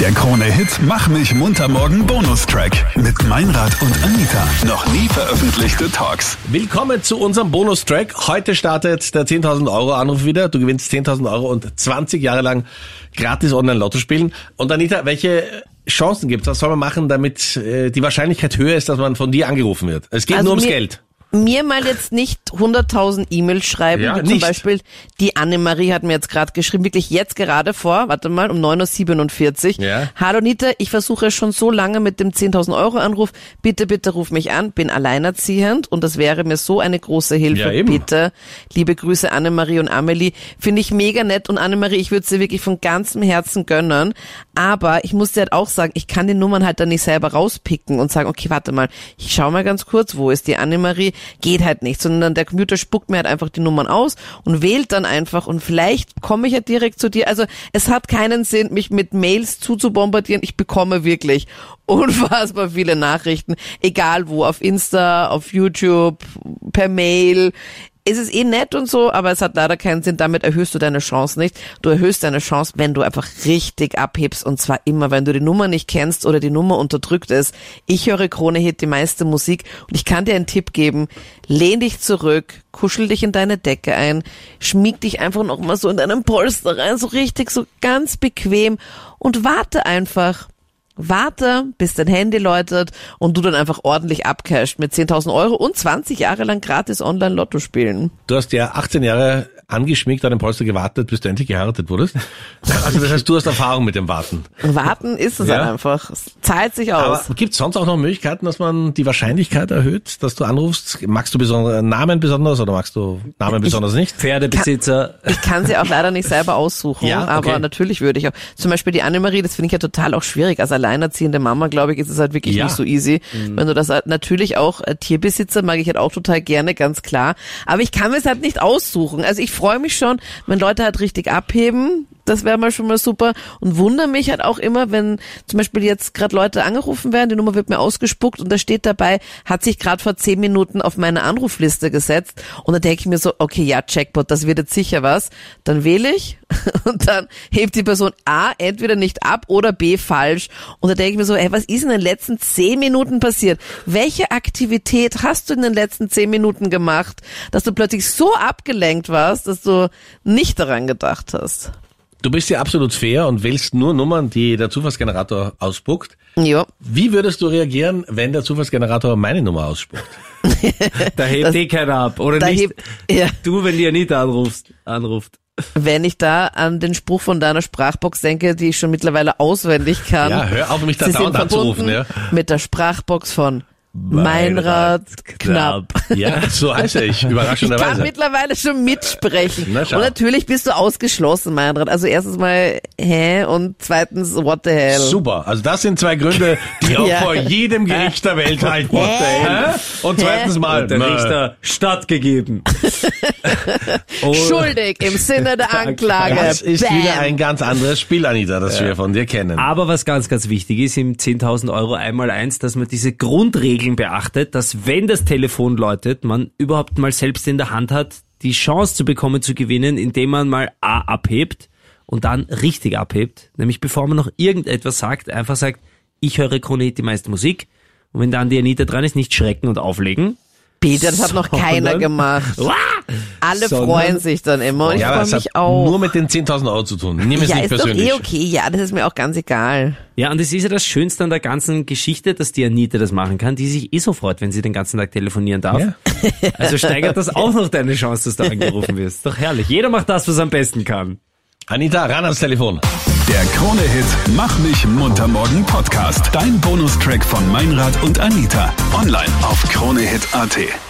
Der Krone-Hit Mach mich munter morgen Bonustrack mit Meinrad und Anita. Noch nie veröffentlichte Talks. Willkommen zu unserem Bonustrack. Heute startet der 10.000 Euro Anruf wieder. Du gewinnst 10.000 Euro und 20 Jahre lang gratis Online-Lotto spielen. Und Anita, welche Chancen gibt's? Was soll man machen, damit äh, die Wahrscheinlichkeit höher ist, dass man von dir angerufen wird? Es geht Also nur ums Geld. Mir mal jetzt nicht 100.000 E-Mails schreiben, Ja, wie zum nicht. Beispiel die Annemarie hat mir jetzt gerade geschrieben, wirklich jetzt gerade vor, warte mal, um 9.47 Uhr. Ja. Hallo Nita, ich versuche schon so lange mit dem 10.000 Euro Anruf, bitte, bitte ruf mich an, bin alleinerziehend und das wäre mir so eine große Hilfe, Ja, bitte. Liebe Grüße Annemarie und Amelie, finde ich mega nett und Annemarie, ich würde sie wirklich von ganzem Herzen gönnen, aber ich muss dir halt auch sagen, ich kann die Nummern halt dann nicht selber rauspicken und sagen, okay, warte mal, ich schau mal ganz kurz, wo ist die Annemarie? Geht halt nicht, sondern der Computer spuckt mir halt einfach die Nummern aus und wählt dann einfach und vielleicht komme ich ja direkt zu dir. Also es hat keinen Sinn, mich mit Mails zuzubombardieren. Ich bekomme wirklich unfassbar viele Nachrichten, egal wo, auf Insta, auf YouTube, per Mail. Es ist eh nett und so, aber es hat leider keinen Sinn. Damit erhöhst du deine Chance nicht. Du erhöhst deine Chance, wenn du einfach richtig abhebst und zwar immer, wenn du die Nummer nicht kennst oder die Nummer unterdrückt ist. Ich höre Krone Hit die meiste Musik und ich kann dir einen Tipp geben. Lehn dich zurück, kuschel dich in deine Decke ein, schmieg dich einfach noch mal so in deinen Polster rein, so richtig, so ganz bequem und warte einfach. Warte, bis dein Handy läutet und du dann einfach ordentlich abcasht mit 10.000 Euro und 20 Jahre lang gratis Online-Lotto spielen. Du hast ja 18 Jahre angeschmiegt an dem Polster gewartet, bis du endlich geheiratet wurdest. Also das heißt, du hast Erfahrung mit dem Warten. Warten ist es Ja. halt einfach. Es zahlt sich Aber aus. gibt es sonst auch noch Möglichkeiten, dass man die Wahrscheinlichkeit erhöht, dass du anrufst? Magst du besondere Namen besonders oder magst du Namen besonders nicht? Pferdebesitzer. Ich kann sie auch leider nicht selber aussuchen, Ja, aber okay. natürlich würde ich auch. Zum Beispiel die Annemarie, das finde ich ja total auch schwierig. Als alleinerziehende Mama, glaube ich, ist es halt wirklich Ja. nicht so easy. Wenn du das halt, natürlich auch äh, Tierbesitzer mag ich halt auch total gerne, ganz klar. Aber ich kann mir es halt nicht aussuchen. Also ich freue mich schon, wenn Leute halt richtig abheben. Das wäre mal schon mal super. Und wundere mich halt auch immer, wenn zum Beispiel jetzt gerade Leute angerufen werden, die Nummer wird mir ausgespuckt und da steht dabei, hat sich gerade vor zehn Minuten auf meine Anrufliste gesetzt. Und da denke ich mir so, okay, ja, Jackpot, das wird jetzt sicher was. Dann wähle ich und dann hebt die Person A entweder nicht ab oder B falsch. Und da denke ich mir so, ey, was ist in den letzten zehn Minuten passiert? Welche Aktivität hast du in den letzten zehn Minuten gemacht, dass du plötzlich so abgelenkt warst, dass du nicht daran gedacht hast? Du bist ja absolut fair und wählst nur Nummern, die der Zufallsgenerator ausspuckt. Ja. Wie würdest du reagieren, wenn der Zufallsgenerator meine Nummer ausspuckt? Da hebt Das- eh keiner ab. Oder Da nicht hebt, ja, du, wenn die Anita anrufst, anruft. wenn ich da an den Spruch von deiner Sprachbox denke, die ich schon mittlerweile auswendig kann. Ja, hör auf, mich da Sie sind dauernd anzurufen, verbunden ja. mit der Sprachbox von Meinrad Knapp. Ja, so heiße ich, Ich kann überraschenderweise. mittlerweile schon mitsprechen. Na, und natürlich bist du ausgeschlossen, Meinrad. Also erstens mal, hä? Und zweitens, what the hell? Super, also das sind zwei Gründe, die auch Ja. vor jedem Gericht der Welt halten. Hä? Und zweitens mal, Und der. Richter stattgegeben. Und Schuldig im Sinne der Anklage. das ist Bam. wieder ein ganz anderes Spiel, Anita, das wir von dir kennen. Aber was ganz, ganz wichtig ist im 10.000 Euro einmal eins, dass man diese Grundregeln beachtet, dass wenn das Telefon läutet, man überhaupt mal selbst in der Hand hat, die Chance zu bekommen zu gewinnen, indem man mal A abhebt und dann richtig abhebt. Nämlich bevor man noch irgendetwas sagt, einfach sagt, ich höre Krone Hit die meiste Musik. Und wenn dann die Anita dran ist, nicht schrecken und auflegen. Peter, das hat noch keiner gemacht. Alle Sondern- freuen sich dann immer und ich ja, freue mich auch. nur mit den 10.000 Euro zu tun. Nimm es ja, nicht ist doch persönlich. eh okay. Ja, das ist mir auch ganz egal. Ja, und es ist ja das Schönste an der ganzen Geschichte, dass die Anita das machen kann, die sich eh so freut, wenn sie den ganzen Tag telefonieren darf. Ja. Also steigert das auch noch deine Chance, dass du angerufen wirst. Doch herrlich. Jeder macht das, was er am besten kann. Anita, ran ans Telefon. Der Krone-Hit Mach mich munter morgen Podcast. Dein Bonustrack von Meinrad und Anita. Online auf kronehit.at.